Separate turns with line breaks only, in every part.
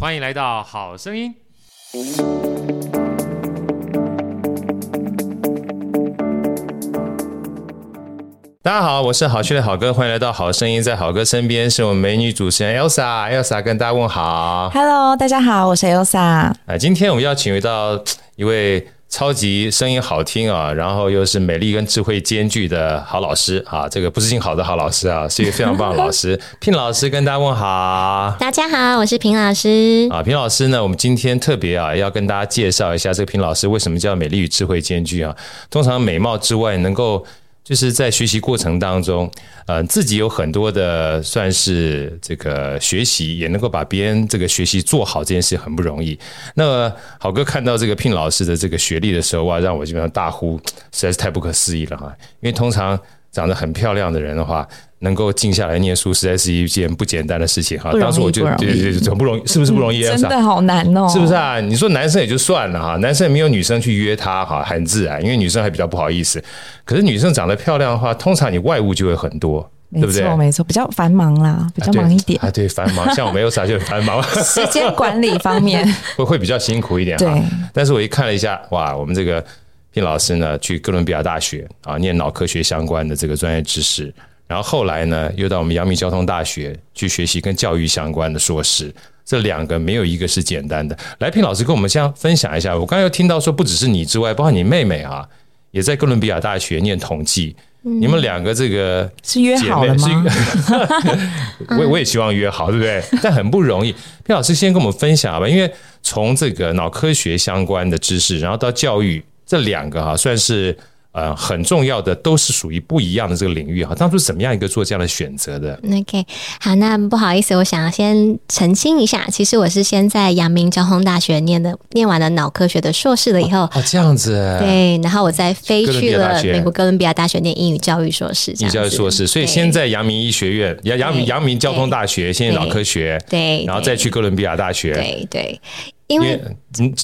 欢迎来到好声音。大家好，我是好趣的好哥，欢迎来到好声音。在好哥身边是我们美女主持人 Elsa，Elsa 跟大家问好。
Hello，大家好，我是 Elsa。
啊，今天我们邀请到一位。超级声音好听啊，然后又是美丽跟智慧兼具的好老师啊，这个不是姓好的好老师啊，是一个非常棒的老师。平老师跟大家问好，
大家好，我是平老师
啊。平老师呢，我们今天特别啊，要跟大家介绍一下这个平老师为什么叫美丽与智慧兼具啊。通常美貌之外，能够。就是在学习过程当中，呃，自己有很多的算是这个学习，也能够把别人这个学习做好，这件事很不容易。那么好哥看到这个聘老师的这个学历的时候，哇，让我基本上大呼，实在是太不可思议了哈！因为通常长得很漂亮的人的话，能够静下来念书，实在是一件不简单的事情哈。当时我就对对对，很不容易，是不是不容易？
真的好难哦，
是不是啊？你说男生也就算了哈，男生也没有女生去约他哈，很自然，因为女生还比较不好意思。可是女生长得漂亮的话，通常你外物就会很多，对不对？没错，
没错，比较繁忙啦，比较忙一点
啊。对，繁忙，像我没有啥就很繁忙，
时间管理方面
会会比较辛苦一点哈。对，但是我一看了一下，哇，我们这个聘老师呢，去哥伦比亚大学啊，念脑科学相关的这个专业知识。然后后来呢，又到我们阳明交通大学去学习跟教育相关的硕士，这两个没有一个是简单的。来，聘老师跟我们先分享一下。我刚才又听到说，不只是你之外，包括你妹妹啊，也在哥伦比亚大学念统计。嗯、你们两个这个
是约好了吗？
我我也希望约好，对不对？但很不容易。聘老师先跟我们分享吧，因为从这个脑科学相关的知识，然后到教育这两个哈、啊，算是。呃，很重要的都是属于不一样的这个领域哈。当初怎么样一个做这样的选择的
？OK，好，那不好意思，我想要先澄清一下，其实我是先在阳明交通大学念的，念完了脑科学的硕士了以后，
哦，这样子，
对，然后我再飞去了美国哥伦比亚大学念英语教育硕士，
英语教育硕士，所以先在阳明医学院，阳阳明阳明交通大学先念脑科学，
对，
然后再去哥伦比亚大学，
对对。因为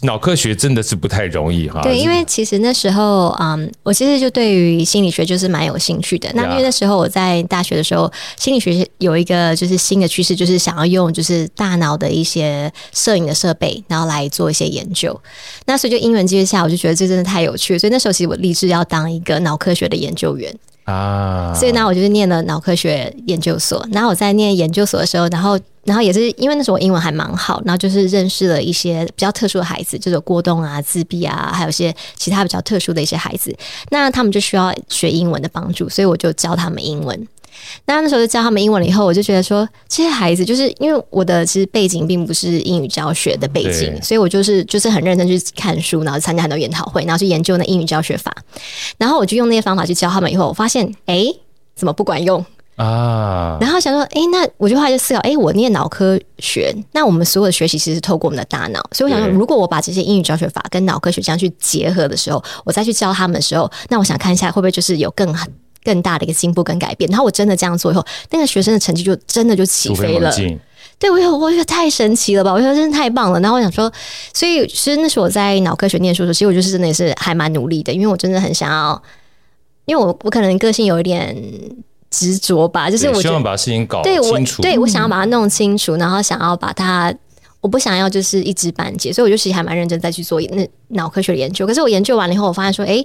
脑科学真的是不太容易哈。
对，因为其实那时候，嗯，我其实就对于心理学就是蛮有兴趣的。那因为那时候我在大学的时候，心理学有一个就是新的趋势，就是想要用就是大脑的一些摄影的设备，然后来做一些研究。那所以就因缘际会下，我就觉得这真的太有趣了。所以那时候其实我立志要当一个脑科学的研究员啊。所以呢，我就是念了脑科学研究所。然后我在念研究所的时候，然后。然后也是因为那时候我英文还蛮好，然后就是认识了一些比较特殊的孩子，就是过动啊、自闭啊，还有一些其他比较特殊的一些孩子。那他们就需要学英文的帮助，所以我就教他们英文。那那时候就教他们英文了以后，我就觉得说，这些孩子就是因为我的其实背景并不是英语教学的背景，所以我就是就是很认真去看书，然后参加很多研讨会，然后去研究那英语教学法。然后我就用那些方法去教他们以后，我发现，哎，怎么不管用？啊，然后想说，哎，那我就后来就思考，哎，我念脑科学，那我们所有的学习其实是透过我们的大脑，所以我想说，如果我把这些英语教学法跟脑科学这样去结合的时候，我再去教他们的时候，那我想看一下会不会就是有更更大的一个进步跟改变。然后我真的这样做以后，那个学生的成绩就真的就起飞了。对，我有，我觉得太神奇了吧？我觉得真的太棒了。然后我想说，所以其实那时候我在脑科学念书的时候，其实我就是真的也是还蛮努力的，因为我真的很想要，因为我我可能个性有一点。执着吧，就是我
希望把事情搞
清
楚。
对我，对我想要把它弄清楚，然后想要把它，我不想要就是一知半解，所以我就其实还蛮认真在去做那脑科学的研究。可是我研究完了以后，我发现说，哎，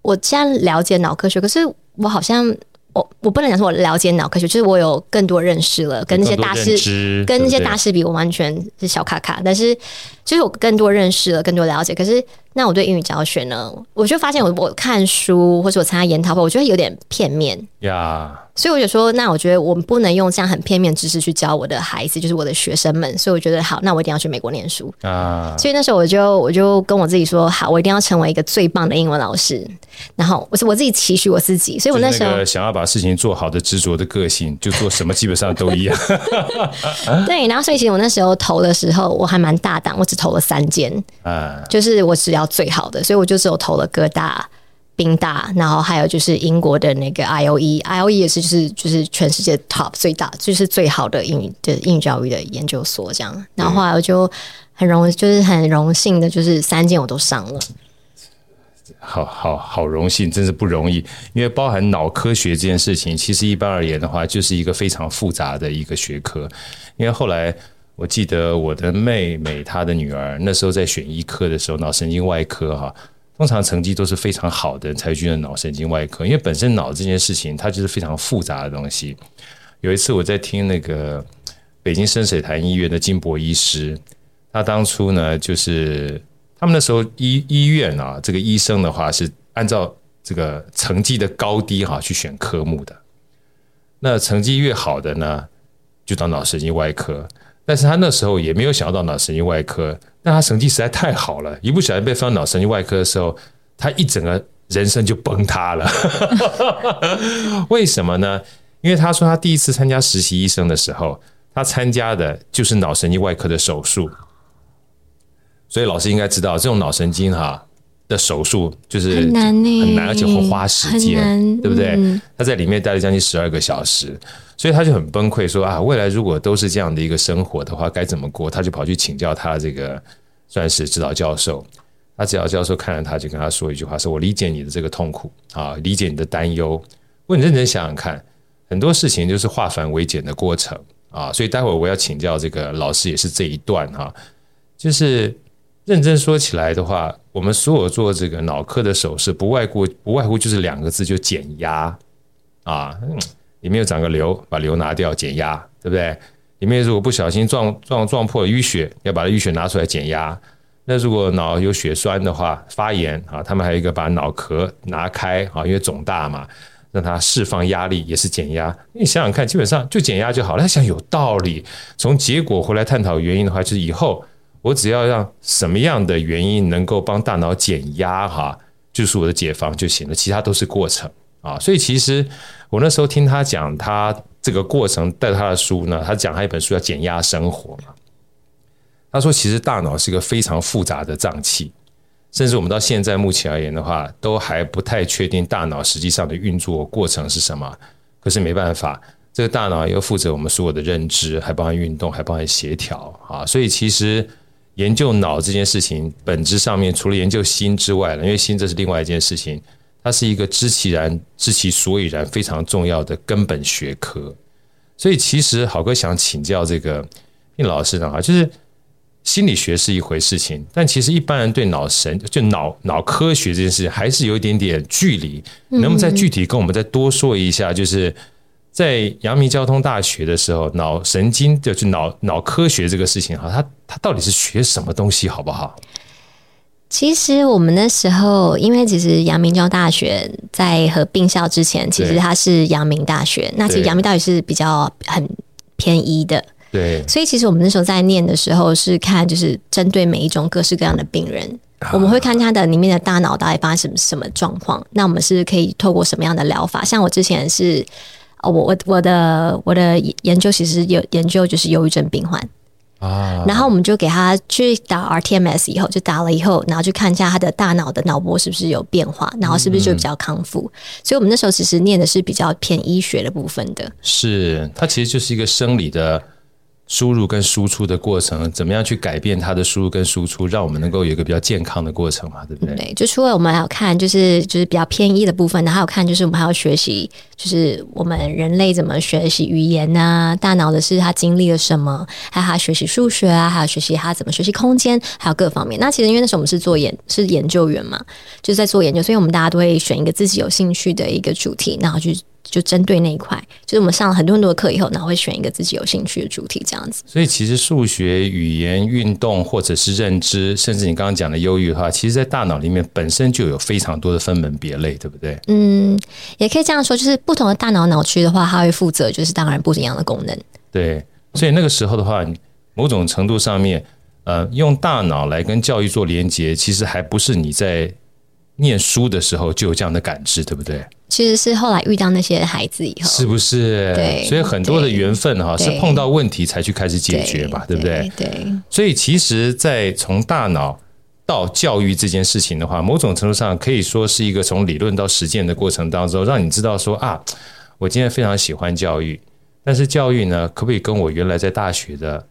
我既然了解脑科学，可是我好像我我不能讲说我了解脑科学，就是我有更多认识了，跟那些大师跟那些大师比，我完全是小卡卡。但是就是我更多认识了，更多了解，可是那我对英语教学呢，我就发现我我看书或者我参加研讨会，我觉得有点片面
呀。Yeah.
所以我就说，那我觉得我们不能用这样很片面知识去教我的孩子，就是我的学生们。所以我觉得好，那我一定要去美国念书啊。所以那时候我就我就跟我自己说，好，我一定要成为一个最棒的英文老师。然后我是我自己期许我自己，所以我那时候
想要把事情做好的执着的个性，就做什么基本上都一样。
对，然后所以其实我那时候投的时候我还蛮大胆，我只投了三间啊，就是我只要最好的，所以我就只有投了哥大。宾大，然后还有就是英国的那个 I O E，I O E 也是就是就是全世界 top 最大，就是最好的英语的英语教育的研究所这样。然后后来我就很荣，就是很荣幸的，就是三件我都上了。
好好好荣幸，真是不容易。因为包含脑科学这件事情，其实一般而言的话，就是一个非常复杂的一个学科。因为后来我记得我的妹妹她的女儿那时候在选医科的时候，脑神经外科哈。通常成绩都是非常好的才去的脑神经外科，因为本身脑这件事情它就是非常复杂的东西。有一次我在听那个北京深水潭医院的金博医师，他当初呢就是他们那时候医医院啊，这个医生的话是按照这个成绩的高低哈去选科目的，那成绩越好的呢就到脑神经外科，但是他那时候也没有想到脑神经外科。但他成绩实在太好了，一不小心被放脑神经外科的时候，他一整个人生就崩塌了。为什么呢？因为他说他第一次参加实习医生的时候，他参加的就是脑神经外科的手术。所以老师应该知道，这种脑神经哈的手术就是很难，很难，而且会花时间，对不对？他在里面待了将近十二个小时。所以他就很崩溃，说啊，未来如果都是这样的一个生活的话，该怎么过？他就跑去请教他这个算是指导教授。他指导教授看了他，就跟他说一句话：说我理解你的这个痛苦啊，理解你的担忧。问你认真想想看，很多事情就是化繁为简的过程啊。所以待会儿我要请教这个老师，也是这一段哈，就是认真说起来的话，我们所有做这个脑科的手术，不外乎不外乎就是两个字，就减压啊。里面有长个瘤，把瘤拿掉减压，对不对？里面如果不小心撞撞撞破了淤血，要把它淤血拿出来减压。那如果脑有血栓的话，发炎啊，他们还有一个把脑壳拿开啊，因为肿大嘛，让它释放压力也是减压。你想想看，基本上就减压就好了。他想有道理，从结果回来探讨原因的话，就是以后我只要让什么样的原因能够帮大脑减压哈，就是我的解放就行了，其他都是过程啊。所以其实。我那时候听他讲他这个过程，带他的书呢，他讲他一本书叫《减压生活》嘛。他说，其实大脑是一个非常复杂的脏器，甚至我们到现在目前而言的话，都还不太确定大脑实际上的运作过程是什么。可是没办法，这个大脑又负责我们所有的认知，还包含运动，还包含协调啊。所以其实研究脑这件事情，本质上面除了研究心之外了，因为心这是另外一件事情。它是一个知其然、知其所以然非常重要的根本学科，所以其实好哥想请教这个聘老师的话，就是心理学是一回事情，但其实一般人对脑神就脑脑科学这件事情还是有一点点距离。能不能再具体跟我们再多说一下？就是在阳明交通大学的时候，脑神经就是脑脑科学这个事情哈，它它到底是学什么东西，好不好？
其实我们那时候，因为其实阳明交大学在合并校之前，其实它是阳明大学。那其实阳明大学是比较很偏医的，
对。
所以其实我们那时候在念的时候，是看就是针对每一种各式各样的病人，我们会看他的里面的大脑到底发生什么什么状况。那我们是可以透过什么样的疗法？像我之前是，我我我的我的研究其实有研究就是忧郁症病患。啊，然后我们就给他去打 rTMS，以后就打了以后，然后去看一下他的大脑的脑波是不是有变化，然后是不是就比较康复。嗯、所以，我们那时候其实念的是比较偏医学的部分的。
是，它其实就是一个生理的。输入跟输出的过程，怎么样去改变它的输入跟输出，让我们能够有一个比较健康的过程嘛？对不对？
对，就除了我们还要看，就是就是比较偏医的部分，然后还有看，就是我们还要学习，就是我们人类怎么学习语言啊，大脑的是他经历了什么，还有他学习数学啊，还有学习他怎么学习空间，还有各方面。那其实因为那时候我们是做研是研究员嘛，就是在做研究，所以我们大家都会选一个自己有兴趣的一个主题，然后去。就针对那一块，就是我们上了很多很多的课以后，然后会选一个自己有兴趣的主题这样子。
所以其实数学、语言、运动或者是认知，甚至你刚刚讲的忧郁的话，其实，在大脑里面本身就有非常多的分门别类，对不对？
嗯，也可以这样说，就是不同的大脑脑区的话，它会负责就是当然不一样的功能。
对，所以那个时候的话，某种程度上面，呃，用大脑来跟教育做连接，其实还不是你在念书的时候就有这样的感知，对不对？
其实是后来遇到那些孩子以后，
是不是？
对，
所以很多的缘分哈，是碰到问题才去开始解决吧，对，对不对？
对。对，
所以其实，在从大脑到教育这件事情的话，某种程度上可以说是一个从理论到实践的过程当中，让你知道说啊，我今天非常喜欢教育。但是教育呢，可不可以跟我原来在大学的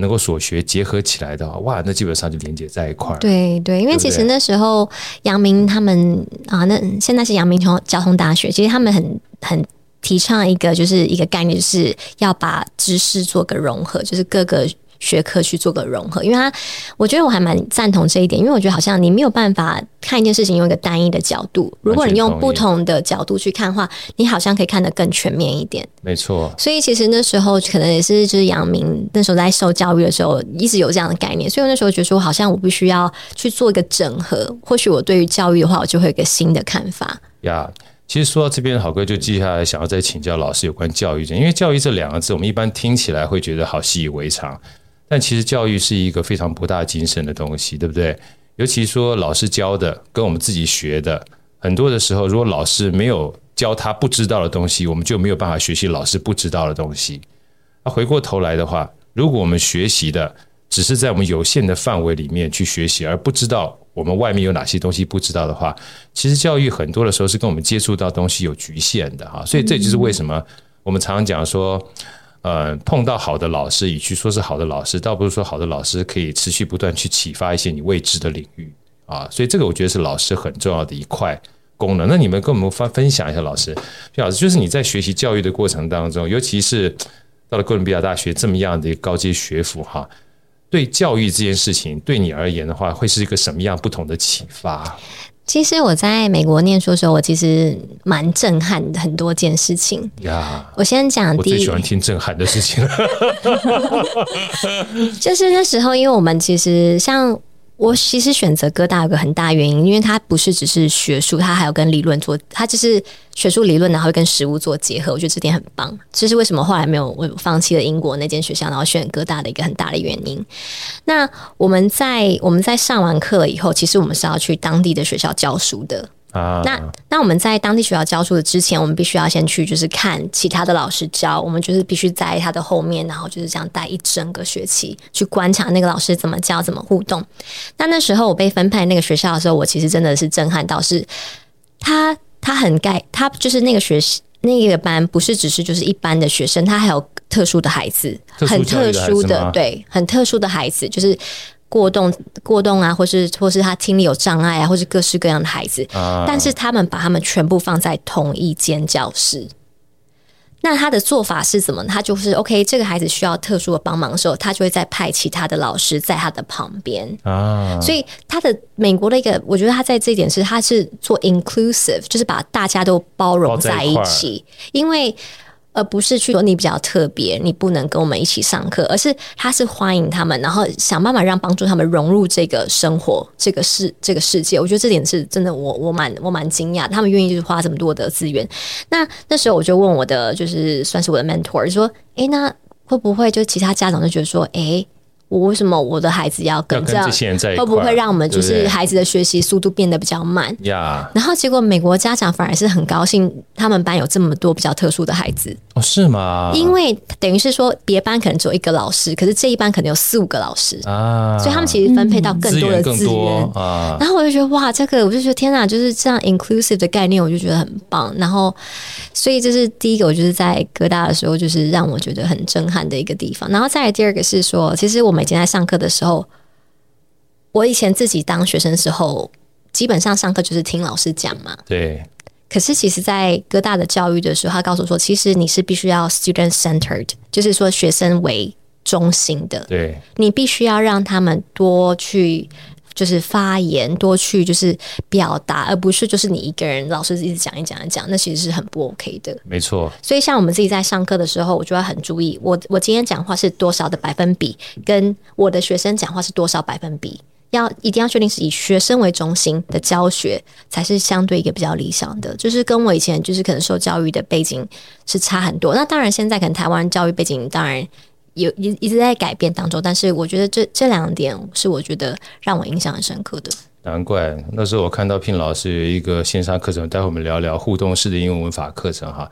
能够所学结合起来的话，哇，那基本上就连接在一块儿。
对对，因为其实那时候阳明他们啊，那现在是阳明交通大学，其实他们很很提倡一个就是一个概念，就是要把知识做个融合，就是各个。学科去做个融合，因为他，我觉得我还蛮赞同这一点，因为我觉得好像你没有办法看一件事情用一个单一的角度，如果你用不同的角度去看的话，你好像可以看得更全面一点。
没错，
所以其实那时候可能也是就是阳明那时候在受教育的时候，一直有这样的概念，所以我那时候觉得说，好像我必须要去做一个整合，或许我对于教育的话，我就会有一个新的看法。
呀。其实说到这边，好哥就接下来想要再请教老师有关教育，因为教育这两个字，我们一般听起来会觉得好习以为常。但其实教育是一个非常博大精深的东西，对不对？尤其说老师教的跟我们自己学的，很多的时候，如果老师没有教他不知道的东西，我们就没有办法学习老师不知道的东西。那回过头来的话，如果我们学习的只是在我们有限的范围里面去学习，而不知道我们外面有哪些东西不知道的话，其实教育很多的时候是跟我们接触到东西有局限的哈。所以这就是为什么我们常常讲说。呃，碰到好的老师，与其说是好的老师，倒不如说好的老师可以持续不断去启发一些你未知的领域啊。所以这个我觉得是老师很重要的一块功能。那你们跟我们分分享一下，老师，老师，就是你在学习教育的过程当中，尤其是到了哥伦比亚大学这么样的一个高阶学府哈，对教育这件事情，对你而言的话，会是一个什么样不同的启发？
其实我在美国念书的时候，我其实蛮震撼的很多件事情呀。我先讲第一，
我最喜欢听震撼的事情，
就是那时候，因为我们其实像。我其实选择哥大有个很大原因，因为它不是只是学术，它还有跟理论做，它就是学术理论，然后跟实物做结合。我觉得这点很棒，这是为什么后来没有我放弃了英国那间学校，然后选哥大的一个很大的原因。那我们在我们在上完课以后，其实我们是要去当地的学校教书的。啊，那那我们在当地学校教书的之前，我们必须要先去，就是看其他的老师教，我们就是必须在他的后面，然后就是这样待一整个学期，去观察那个老师怎么教，怎么互动。那那时候我被分派那个学校的时候，我其实真的是震撼到，是他他很盖，他就是那个学习那个班，不是只是就是一般的学生，他还有特殊的孩子，很特殊的，对，很特殊的孩子，就是。过动、过动啊，或是或是他听力有障碍啊，或是各式各样的孩子，啊、但是他们把他们全部放在同一间教室。那他的做法是怎么？他就是 OK，这个孩子需要特殊的帮忙的时候，他就会再派其他的老师在他的旁边啊。所以他的美国的一个，我觉得他在这一点是，他是做 inclusive，就是把大家都包容在一起，因为。而不是去说你比较特别，你不能跟我们一起上课，而是他是欢迎他们，然后想办法让帮助他们融入这个生活、这个世、这个世界。我觉得这点是真的我，我蛮我蛮惊讶，他们愿意就是花这么多的资源。那那时候我就问我的，就是算是我的 mentor，说：“诶，那会不会就其他家长就觉得说，诶？”我为什么我的孩子要跟这样？会不会让我们就是孩子的学习速度变得比较慢？呀。然后结果美国家长反而是很高兴，他们班有这么多比较特殊的孩子。
哦，是吗？
因为等于是说，别班可能只有一个老师，可是这一班可能有四五个老师啊，所以他们其实分配到更多的资源啊。然后我就觉得哇，这个我就觉得天哪，就是这样 inclusive 的概念，我就觉得很棒。然后，所以这是第一个，我就是在哥大的时候，就是让我觉得很震撼的一个地方。然后再来第二个是说，其实我们。以前在上课的时候，我以前自己当学生的时候，基本上上课就是听老师讲嘛。
对。
可是，其实，在哥大的教育的时候，他告诉我说，其实你是必须要 student centered，就是说学生为中心的。
对。
你必须要让他们多去就是发言，多去就是表达，而不是就是你一个人老师一直讲一讲一讲，那其实是很不 OK 的。
没错。
所以像我们自己在上课的时候，我就要很注意，我我今天讲话是多少的百分比，跟我的学生讲话是多少百分比，要一定要确定是以学生为中心的教学，才是相对一个比较理想的。就是跟我以前就是可能受教育的背景是差很多。那当然，现在可能台湾教育背景当然。有一一直在改变当中，但是我觉得这这两点是我觉得让我印象很深刻的。
难怪那时候我看到聘老师有一个线上课程，待会我们聊聊互动式的英文文法课程哈，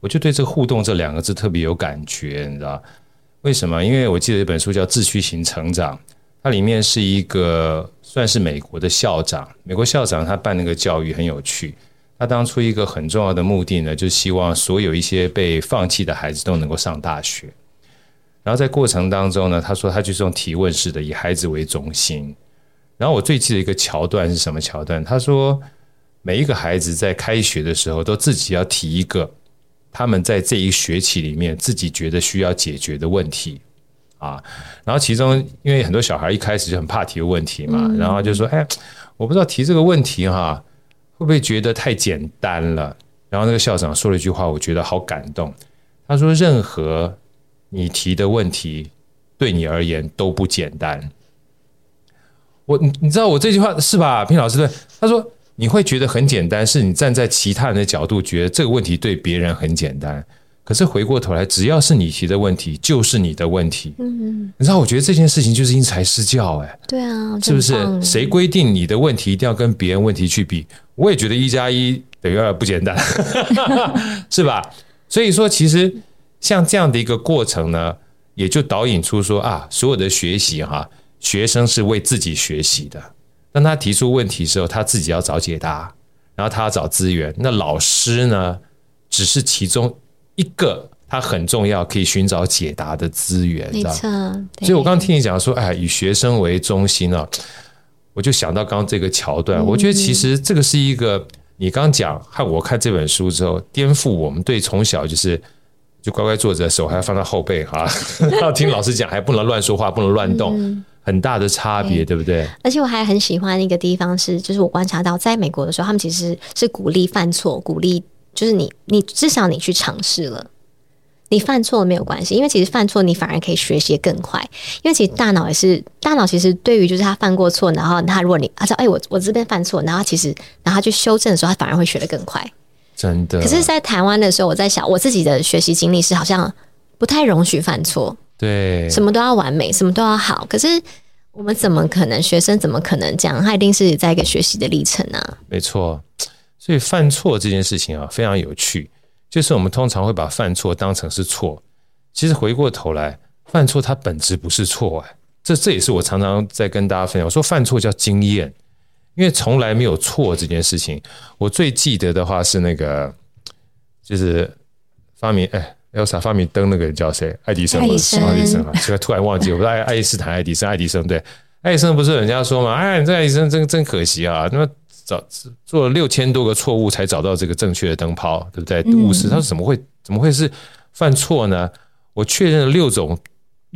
我就对这个“互动”这两个字特别有感觉，你知道为什么？因为我记得一本书叫《自驱型成长》，它里面是一个算是美国的校长，美国校长他办那个教育很有趣，他当初一个很重要的目的呢，就希望所有一些被放弃的孩子都能够上大学。然后在过程当中呢，他说他就是用提问式的，以孩子为中心。然后我最记得一个桥段是什么桥段？他说每一个孩子在开学的时候都自己要提一个他们在这一学期里面自己觉得需要解决的问题啊。然后其中因为很多小孩一开始就很怕提问题嘛，然后就说：“哎，我不知道提这个问题哈，会不会觉得太简单了？”然后那个校长说了一句话，我觉得好感动。他说：“任何。”你提的问题对你而言都不简单。我你你知道我这句话是吧？Pin 老师对他说，你会觉得很简单，是你站在其他人的角度觉得这个问题对别人很简单。可是回过头来，只要是你提的问题，就是你的问题。嗯，你知道，我觉得这件事情就是因材施教，哎，
对啊，
是不是？谁规定你的问题一定要跟别人问题去比？我也觉得一加一等于二不简单，是吧？所以说，其实。像这样的一个过程呢，也就导引出说啊，所有的学习哈，学生是为自己学习的。当他提出问题的时候，他自己要找解答，然后他要找资源。那老师呢，只是其中一个他很重要可以寻找解答的资源。
没错。
所以我刚刚听你讲说，哎，以学生为中心啊，我就想到刚刚这个桥段。我觉得其实这个是一个你刚讲和我看这本书之后，颠覆我们对从小就是。就乖乖坐着，手还要放到后背哈，要听老师讲，还不能乱说话，不能乱动，很大的差别，对不对？
而且我还很喜欢一个地方是，就是我观察到，在美国的时候，他们其实是鼓励犯错，鼓励就是你，你至少你去尝试了，你犯错了没有关系，因为其实犯错你反而可以学习更快，因为其实大脑也是，大脑其实对于就是他犯过错，然后他如果你他说哎我我这边犯错，然后其实然后他去修正的时候，他反而会学得更快。
真的，
可是，在台湾的时候，我在想，我自己的学习经历是好像不太容许犯错，
对，
什么都要完美，什么都要好。可是，我们怎么可能？学生怎么可能这样？他一定是在一个学习的历程啊。
没错，所以犯错这件事情啊，非常有趣。就是我们通常会把犯错当成是错，其实回过头来，犯错它本质不是错哎。这这也是我常常在跟大家分享，我说犯错叫经验。因为从来没有错这件事情，我最记得的话是那个，就是发明哎，Elsa 发明灯那个人叫谁？爱迪生吗？爱迪生，爱迪生啊！现在突然忘记，我不知道爱爱因斯坦、爱迪生、爱迪生对，爱迪生不是人家说嘛？哎，你这爱迪生真真可惜啊！那么找做了六千多个错误才找到这个正确的灯泡，对不对？误事，他说怎么会怎么会是犯错呢？我确认了六种。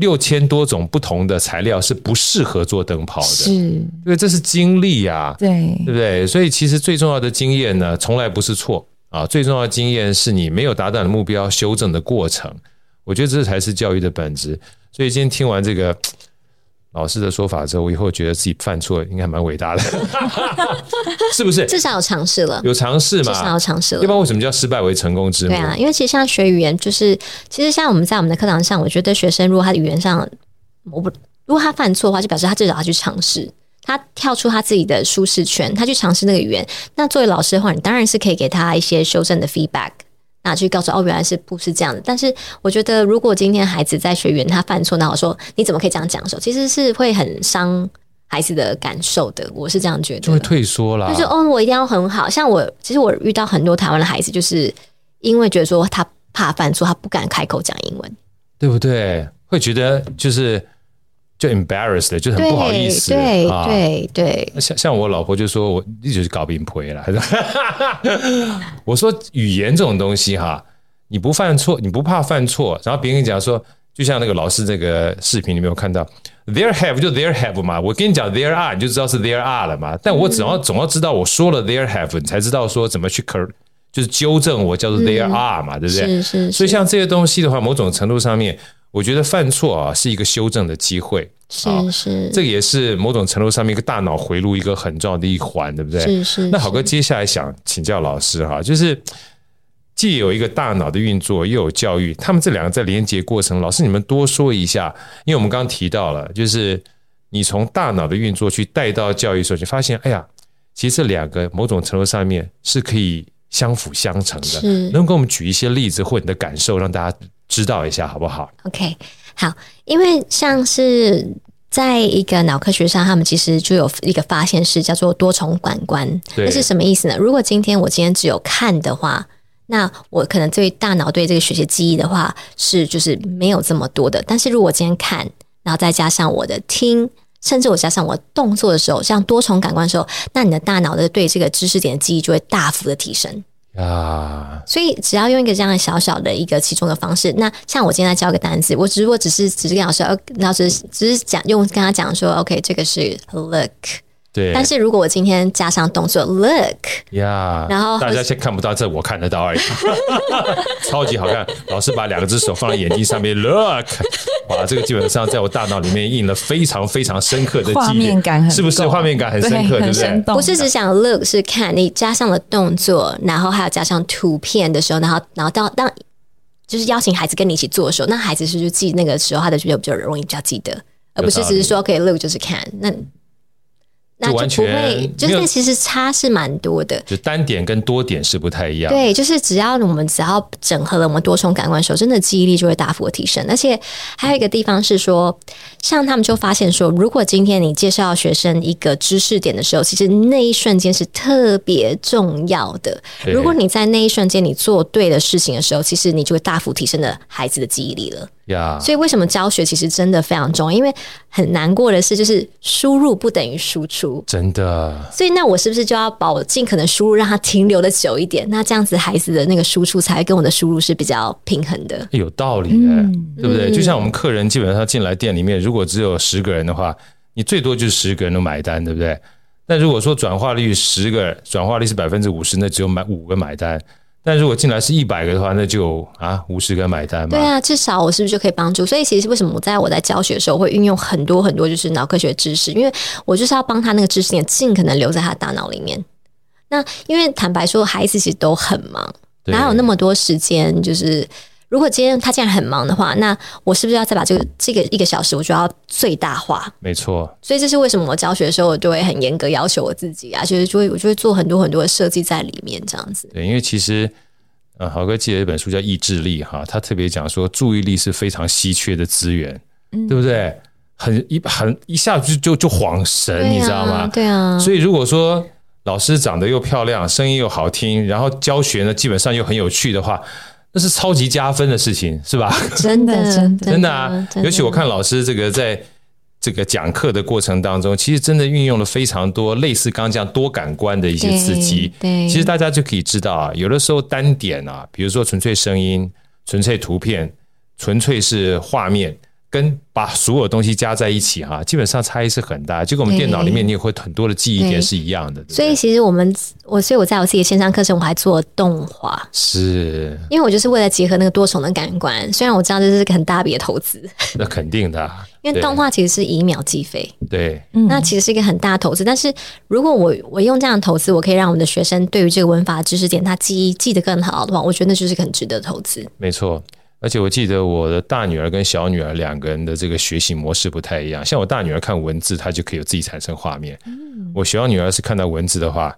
六千多种不同的材料是不适合做灯泡的，是，因为这是经历呀，
对，
对不对？所以其实最重要的经验呢，从来不是错啊，最重要的经验是你没有达到的目标修正的过程。我觉得这才是教育的本质。所以今天听完这个。老师的说法之后，我以后觉得自己犯错应该蛮伟大的，是不是？
至少有尝试了，
有尝试嘛？
至少有尝试了。
要不然为什么叫失败为成功之母？
对啊，因为其实像学语言，就是其实像我们在我们的课堂上，我觉得学生如果他的语言上，我不如果他犯错的话，就表示他至少他去尝试，他跳出他自己的舒适圈，他去尝试那个语言。那作为老师的话，你当然是可以给他一些修正的 feedback。那去告诉哦，原来是不是这样的？但是我觉得，如果今天孩子在学员他犯错，那我说你怎么可以这样讲的时候，其实是会很伤孩子的感受的。我是这样觉得，
就会退缩啦。
就是哦，我一定要很好。像我，其实我遇到很多台湾的孩子，就是因为觉得说他怕犯错，他不敢开口讲英文，
对不对？会觉得就是。就 embarrassed，就很不好意思。
对对对，
像像我老婆就说我一直是搞病婆了。我说语言这种东西哈，你不犯错，你不怕犯错，然后别人讲说，就像那个老师这个视频里面有看到 there have 就 there have 嘛，我跟你讲 there are，你就知道是 there are 了嘛。但我总要总要知道我说了 there have，你才知道说怎么去 cor 就是纠正我叫做 there are 嘛，嗯、对不对？
是是是。
所以像这些东西的话，某种程度上面，我觉得犯错啊是一个修正的机会。
是是。
这个也是某种程度上面一个大脑回路一个很重要的一环，对不对？
是是。
那好哥接下来想请教老师哈，就是。既有一个大脑的运作，又有教育，他们这两个在连接过程，老师你们多说一下，因为我们刚刚提到了，就是你从大脑的运作去带到教育的时候，就发现，哎呀，其实这两个某种程度上面是可以相辅相成的。是，能给我们举一些例子或你的感受，让大家知道一下，好不好
？OK，好，因为像是在一个脑科学上，他们其实就有一个发现是叫做多重感官，那是什么意思呢？如果今天我今天只有看的话。那我可能对大脑对这个学习记忆的话是就是没有这么多的，但是如果今天看，然后再加上我的听，甚至我加上我动作的时候，像多重感官的时候，那你的大脑的对这个知识点的记忆就会大幅的提升啊。所以只要用一个这样小小的一个其中的方式，那像我今天在教个单词，我只不过只是只是跟老师，老师只是讲用跟他讲说，OK，这个是 look。
对，
但是如果我今天加上动作 look
呀，
然后
大家先看不到，这我看得到而已，超级好看。老师把两只手放在眼睛上面 look，哇，这个基本上在我大脑里面印了非常非常深刻的记忆，
画面感很，
是不是画面感很深刻？对，对不对？
不是只想 look 是看，你加上了动作，然后还有加上图片的时候，然后然后到当就是邀请孩子跟你一起做的时候，那孩子是不是记那个时候他的就比较容易比较记得，而不是只是说可以 look 就是看那。那就不会，就是其实差是蛮多的，
就单点跟多点是不太一样。
对，就是只要我们只要整合了我们多重感官的时候，真的记忆力就会大幅的提升。而且还有一个地方是说，像他们就发现说，如果今天你介绍学生一个知识点的时候，其实那一瞬间是特别重要的。如果你在那一瞬间你做对的事情的时候，其实你就会大幅提升了孩子的记忆力了。
Yeah.
所以为什么教学其实真的非常重要？因为很难过的是，就是输入不等于输出，
真的。
所以那我是不是就要把我尽可能输入让它停留的久一点？那这样子孩子的那个输出才跟我的输入是比较平衡的。
有道理，嗯，对不对？就像我们客人基本上进来店里面，如果只有十个人的话，你最多就是十个人都买单，对不对？那如果说转化率十个，转化率是百分之五十，那只有买五个买单。但如果进来是一百个的话，那就啊五十个买单嘛。
对啊，至少我是不是就可以帮助？所以其实为什么我在我在教学的时候会运用很多很多就是脑科学知识，因为我就是要帮他那个知识点尽可能留在他大脑里面。那因为坦白说，孩子其实都很忙，哪有那么多时间就是。如果今天他既然很忙的话，那我是不是要再把这个这个一个小时，我就要最大化？
没错。
所以这是为什么我教学的时候，我就会很严格要求我自己啊，就是就会我就会做很多很多的设计在里面，这样子。
对，因为其实，呃，豪哥记得一本书叫《意志力》哈，他特别讲说，注意力是非常稀缺的资源，嗯，对不对？很一很一下子就就就恍神，啊，你知道吗？
对啊。
所以如果说老师长得又漂亮，声音又好听，然后教学呢基本上又很有趣的话。那是超级加分的事情，是吧？
真的，真的，
真的啊！尤其我看老师这个在这个讲课的过程当中，其实真的运用了非常多类似刚刚这样多感官的一些刺激。对，其实大家就可以知道啊，有的时候单点啊，比如说纯粹声音、纯粹图片、纯粹是画面。跟把所有东西加在一起哈，基本上差异是很大。就跟我们电脑里面，你也会很多的记忆点是一样的。
所以其实我们我，所以我在我自己的线上课程，我还做动画，
是
因为我就是为了结合那个多重的感官。虽然我知道这是个很大笔的投资，
那肯定的，
因为动画其实是以秒计费。
对，
那其实是一个很大的投资。但是如果我我用这样的投资，我可以让我们的学生对于这个文法知识点，他记忆记得更好的话，我觉得那就是个很值得投资。
没错。而且我记得我的大女儿跟小女儿两个人的这个学习模式不太一样。像我大女儿看文字，她就可以有自己产生画面。我小女儿是看到文字的话，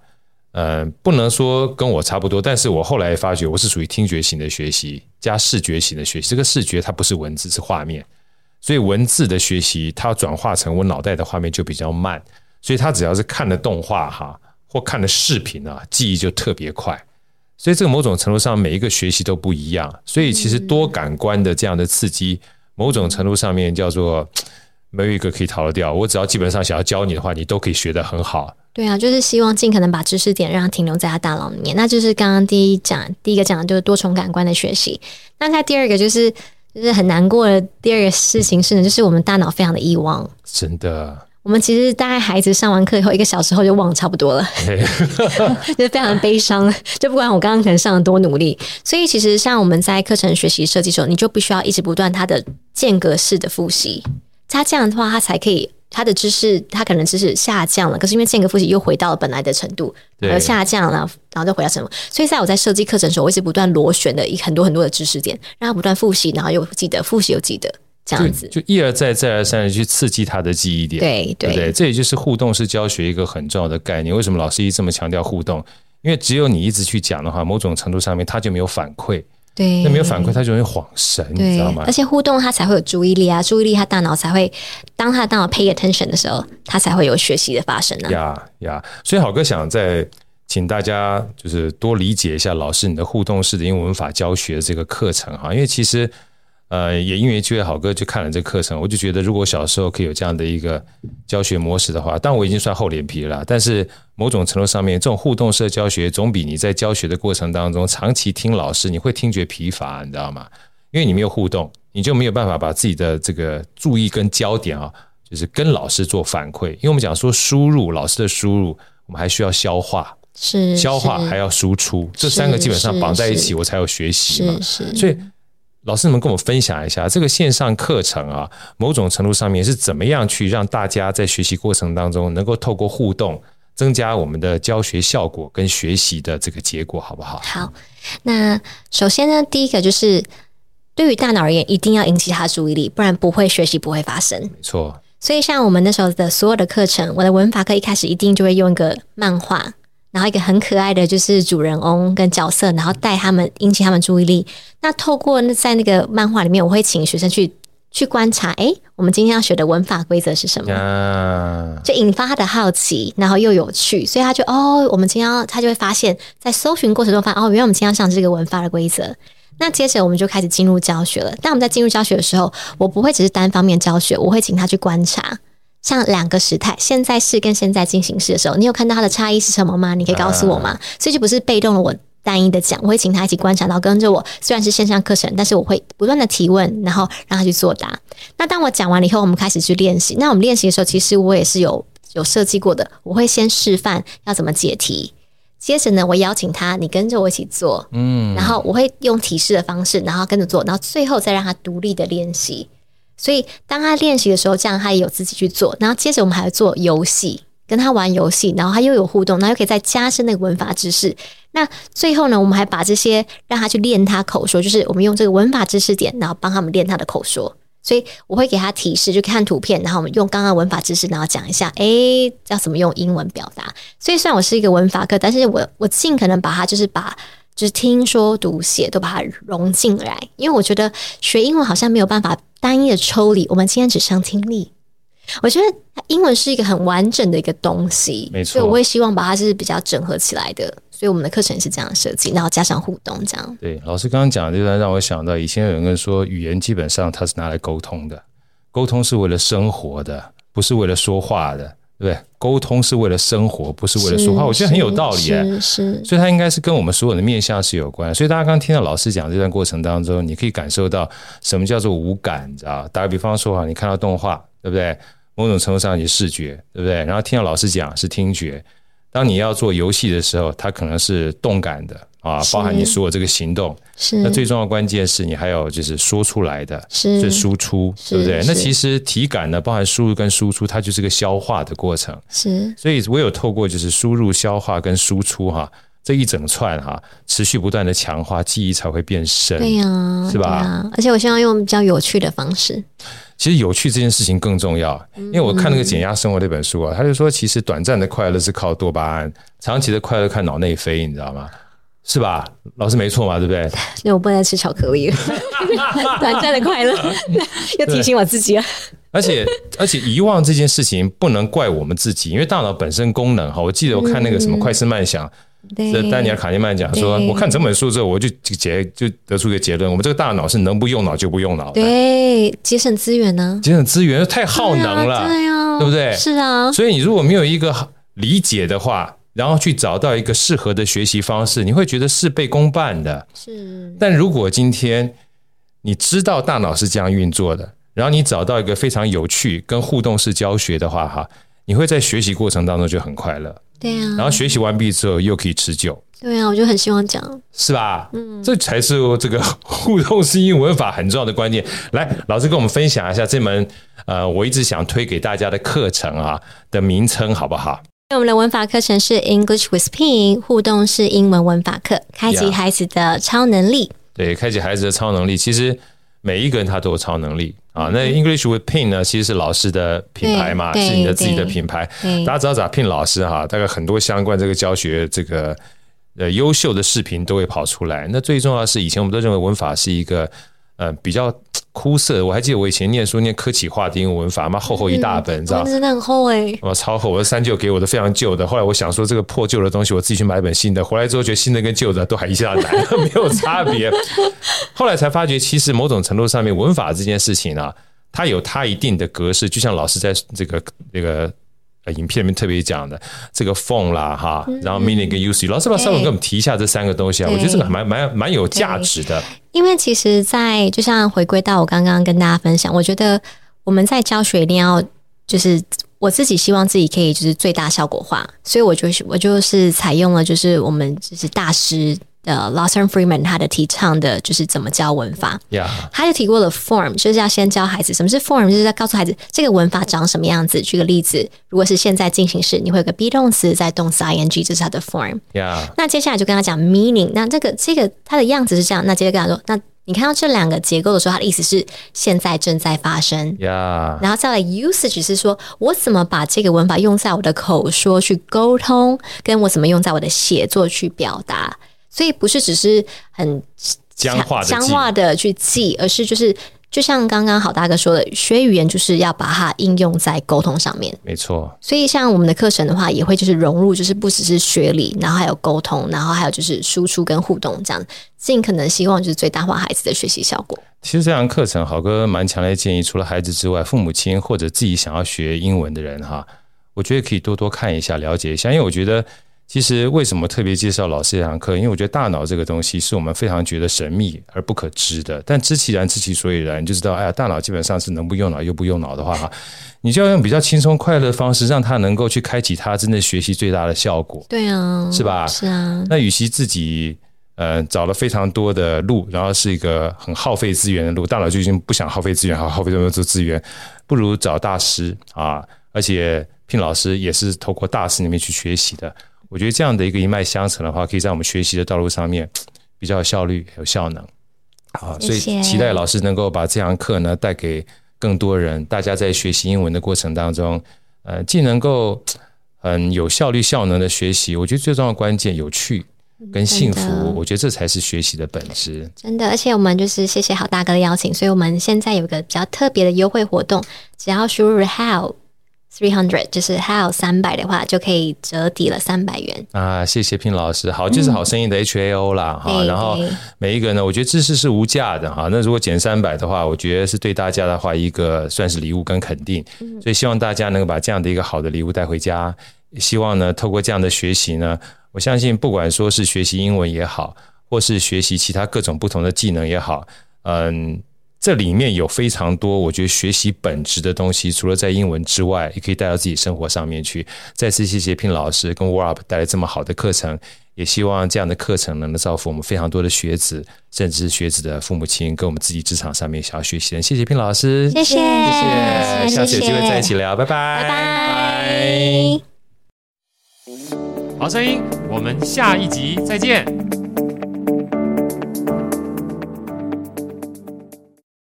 呃，不能说跟我差不多，但是我后来发觉我是属于听觉型的学习加视觉型的学习。这个视觉它不是文字，是画面，所以文字的学习它转化成我脑袋的画面就比较慢。所以她只要是看的动画哈，或看的视频啊，记忆就特别快。所以这个某种程度上，每一个学习都不一样。所以其实多感官的这样的刺激，某种程度上面叫做没有一个可以逃得掉。我只要基本上想要教你的话，你都可以学得很好。
对啊，就是希望尽可能把知识点让它停留在他大脑里面。那就是刚刚第一讲，第一个讲的就是多重感官的学习。那它第二个就是就是很难过的第二个事情是呢，就是我们大脑非常的遗忘，
真的。
我们其实大概孩子上完课以后一个小时后就忘了差不多了，就非常悲伤。就不管我刚刚可能上了多努力，所以其实像我们在课程学习设计的时候，你就必须要一直不断它的间隔式的复习，它这样的话，它才可以。他的知识，他可能知识下降了，可是因为间隔复习又回到了本来的程度，而下降了，然后就回到什么？所以在我在设计课程的时候，我一直不断螺旋的一很多很多的知识点，让他不断复习，然后又记得，复习又记得，这样子
就，一而再再而三的去刺激他的记忆点，
对对，对对，
这也就是互动式教学一个很重要的概念。为什么老师一直这么强调互动？因为只有你一直去讲的话，某种程度上面他就没有反馈。
对，
那没有反馈，他就容易恍神，你知道吗？
而且互动，他才会有注意力啊，注意力，他大脑才会，当他的大脑 pay attention 的时候，他才会有学习的发生呢、啊。
呀呀，所以好哥想再请大家就是多理解一下老师你的互动式的英文文法教学这个课程哈，因为其实。呃，也因为这位好哥去看了这课程，我就觉得如果小时候可以有这样的一个教学模式的话，但我已经算厚脸皮了。但是某种程度上面，这种互动式教学总比你在教学的过程当中长期听老师，你会听觉疲乏，你知道吗？因为你没有互动，你就没有办法把自己的这个注意跟焦点啊，就是跟老师做反馈。因为我们讲说输入，老师的输入，我们还需要消化，
是
消化还要输出，这三个基本上绑在一起，我才有学习嘛。所以。老师，你们跟我们分享一下这个线上课程啊，某种程度上面是怎么样去让大家在学习过程当中能够透过互动，增加我们的教学效果跟学习的这个结果，好不好？
好，那首先呢，第一个就是对于大脑而言，一定要引起他注意力，不然不会学习，不会发生。
没错。
所以像我们那时候的所有的课程，我的文法课一开始一定就会用一个漫画。然后一个很可爱的就是主人翁跟角色，然后带他们引起他们注意力。那透过那在那个漫画里面，我会请学生去去观察，哎，我们今天要学的文法规则是什么？就引发他的好奇，然后又有趣，所以他就哦，我们今天要他就会发现，在搜寻过程中发现哦，原来我们今天要上这个文法的规则。那接着我们就开始进入教学了。但我们在进入教学的时候，我不会只是单方面教学，我会请他去观察。像两个时态，现在式跟现在进行式的时候，你有看到它的差异是什么吗？你可以告诉我吗？啊、所以就不是被动的我单一的讲，我会请他一起观察，到跟着我。虽然是线上课程，但是我会不断的提问，然后让他去作答。那当我讲完了以后，我们开始去练习。那我们练习的时候，其实我也是有有设计过的。我会先示范要怎么解题，接着呢，我邀请他，你跟着我一起做，嗯，然后我会用提示的方式，然后跟着做，然后最后再让他独立的练习。所以，当他练习的时候，这样他也有自己去做。然后，接着我们还要做游戏，跟他玩游戏，然后他又有互动，然后又可以再加深那个文法知识。那最后呢，我们还把这些让他去练他口说，就是我们用这个文法知识点，然后帮他们练他的口说。所以我会给他提示，就看图片，然后我们用刚刚文法知识，然后讲一下，哎，要怎么用英文表达。所以，虽然我是一个文法课，但是我我尽可能把它就是把。就是听说读写都把它融进来，因为我觉得学英文好像没有办法单一的抽离。我们今天只上听力，我觉得英文是一个很完整的一个东西，
没错。
所以我也希望把它是比较整合起来的，所以我们的课程是这样设计，然后加上互动这样。
对，老师刚刚讲的这段让我想到，以前有人说语言基本上它是拿来沟通的，沟通是为了生活的，不是为了说话的。对不对，沟通是为了生活，不是为了说话。我觉得很有道理，是，是，所以它应该是跟我们所有的面向是有关。所以大家刚刚听到老师讲这段过程当中，你可以感受到什么叫做无感，你知道？打个比方说哈，你看到动画，对不对？某种程度上你视觉，对不对？然后听到老师讲是听觉。当你要做游戏的时候，它可能是动感的。啊，包含你所有这个行动，是那最重要的关键是你还有就是说出来的，是输出，对不对？那其实体感呢，包含输入跟输出，它就是个消化的过程。是，所以我有透过就是输入、消化跟输出哈，这一整串哈，持续不断的强化，记忆才会变深。对呀、啊，是吧？啊、
而且我希望用比较有趣的方式。
其实有趣这件事情更重要，因为我看那个减压生活那本书啊，他就说，其实短暂的快乐是靠多巴胺，长期的快乐看脑内啡，你知道吗？是吧？老师没错嘛，对不对？
那我不能吃巧克力了，短暂的快乐，要提醒我自己啊。
而且而且遗忘这件事情不能怪我们自己，因为大脑本身功能哈。我记得我看那个什么快思慢想，这丹尼尔卡尼曼讲说，我看整本书之后，我就结就得出一个结论：我们这个大脑是能不用脑就不用脑。
对，节省资源呢？
节省资源太耗能了，对呀，对不对？
是啊。
所以你如果没有一个理解的话。然后去找到一个适合的学习方式，你会觉得事倍功半的。是，但如果今天你知道大脑是这样运作的，然后你找到一个非常有趣跟互动式教学的话，哈，你会在学习过程当中就很快乐。
对啊，
然后学习完毕之后又可以持久。
对啊，我就很希望讲，
是吧？嗯，这才是这个互动式英文法很重要的关键。来，老师跟我们分享一下这门呃，我一直想推给大家的课程啊的名称好不好？
我们的文法课程是 English with Ping 互动式英文文法课，开启孩子的超能力。
对，开启孩子的超能力。其实每一个人他都有超能力啊。那 English with Ping 呢，其实是老师的品牌嘛，是你的自己的品牌。大家知道咋聘老师哈，大概很多相关这个教学这个。呃，优秀的视频都会跑出来。那最重要的是，以前我们都认为文法是一个呃比较枯涩。我还记得我以前念书念科企化的英文文法，妈厚厚一大本，嗯、知道吗？
真的很厚哎、欸！
我超厚，我的三舅给我的非常旧的。后来我想说，这个破旧的东西，我自己去买一本新的。回来之后觉得新的跟旧的都还一下难，没有差别。后来才发觉，其实某种程度上面，文法这件事情啊，它有它一定的格式。就像老师在这个这个。呃，影片里面特别讲的这个 phone 啦，哈，然后 meaning 跟 usage，老师把稍微给我们提一下这三个东西啊，我觉得这个还蛮蛮蛮有价值的。
因为其实，在就像回归到我刚刚跟大家分享，我觉得我们在教学一定要就是我自己希望自己可以就是最大效果化，所以我就是我就是采用了就是我们就是大师。呃 Lawson Freeman 他的提倡的就是怎么教文法.他就提过了 form，就是要先教孩子什么是 form，就是要告诉孩子这个文法长什么样子。举个例子，如果是现在进行时，你会有个 be 动词在动词 ing，这是它的 form。那接下来就跟他讲 meaning，那这个这个它的样子是这样，那接着跟他说，那你看到这两个结构的时候，它的意思是现在正在发生。然后再来 usage 是说我怎么把这个文法用在我的口说去沟通，跟我怎么用在我的写作去表达。所以不是只是很
僵化
僵化的去记，而是就是就像刚刚好大哥说的，学语言就是要把它应用在沟通上面。
没错。
所以像我们的课程的话，也会就是融入，就是不只是学理，然后还有沟通，然后还有就是输出跟互动，这样尽可能希望就是最大化孩子的学习效果。
其实这堂课程，好哥蛮强烈建议，除了孩子之外，父母亲或者自己想要学英文的人哈，我觉得可以多多看一下，了解一下，因为我觉得。其实为什么特别介绍老师这堂课？因为我觉得大脑这个东西是我们非常觉得神秘而不可知的。但知其然，知其所以然，你就知道，哎呀，大脑基本上是能不用脑又不用脑的话，哈，你就要用比较轻松快乐的方式，让他能够去开启他真的学习最大的效果。
对啊，
是吧？
是啊。
那与其自己呃找了非常多的路，然后是一个很耗费资源的路，大脑就已经不想耗费资源，好耗费这么多资源，不如找大师啊！而且聘老师也是透过大师里面去学习的。我觉得这样的一个一脉相承的话，可以在我们学习的道路上面比较有效率、有效能。好，所以期待老师能够把这堂课呢带给更多人。大家在学习英文的过程当中，呃，既能够很有效率、效能的学习，我觉得最重要的关键有趣跟幸福，我觉得这才是学习的本质。
真的，而且我们就是谢谢好大哥的邀请，所以我们现在有个比较特别的优惠活动，只要输入 how。Three hundred 就是还有三百的话，就可以折抵了三百元
啊！谢谢聘老师，好，就是好声音的 H A O 啦，哈、嗯。然后每一个呢，我觉得知识是无价的哈。那如果减三百的话，我觉得是对大家的话一个算是礼物跟肯定。所以希望大家能够把这样的一个好的礼物带回家。希望呢，透过这样的学习呢，我相信不管说是学习英文也好，或是学习其他各种不同的技能也好，嗯。这里面有非常多，我觉得学习本质的东西，除了在英文之外，也可以带到自己生活上面去。再次谢谢聘老师跟 Up 带来这么好的课程，也希望这样的课程能够造福我们非常多的学子，甚至学子的父母亲，跟我们自己职场上面想要学习的。谢谢聘老师，
谢谢，谢谢，
下次有机会再一起聊，拜拜，
拜拜。
好声音，我们下一集再见。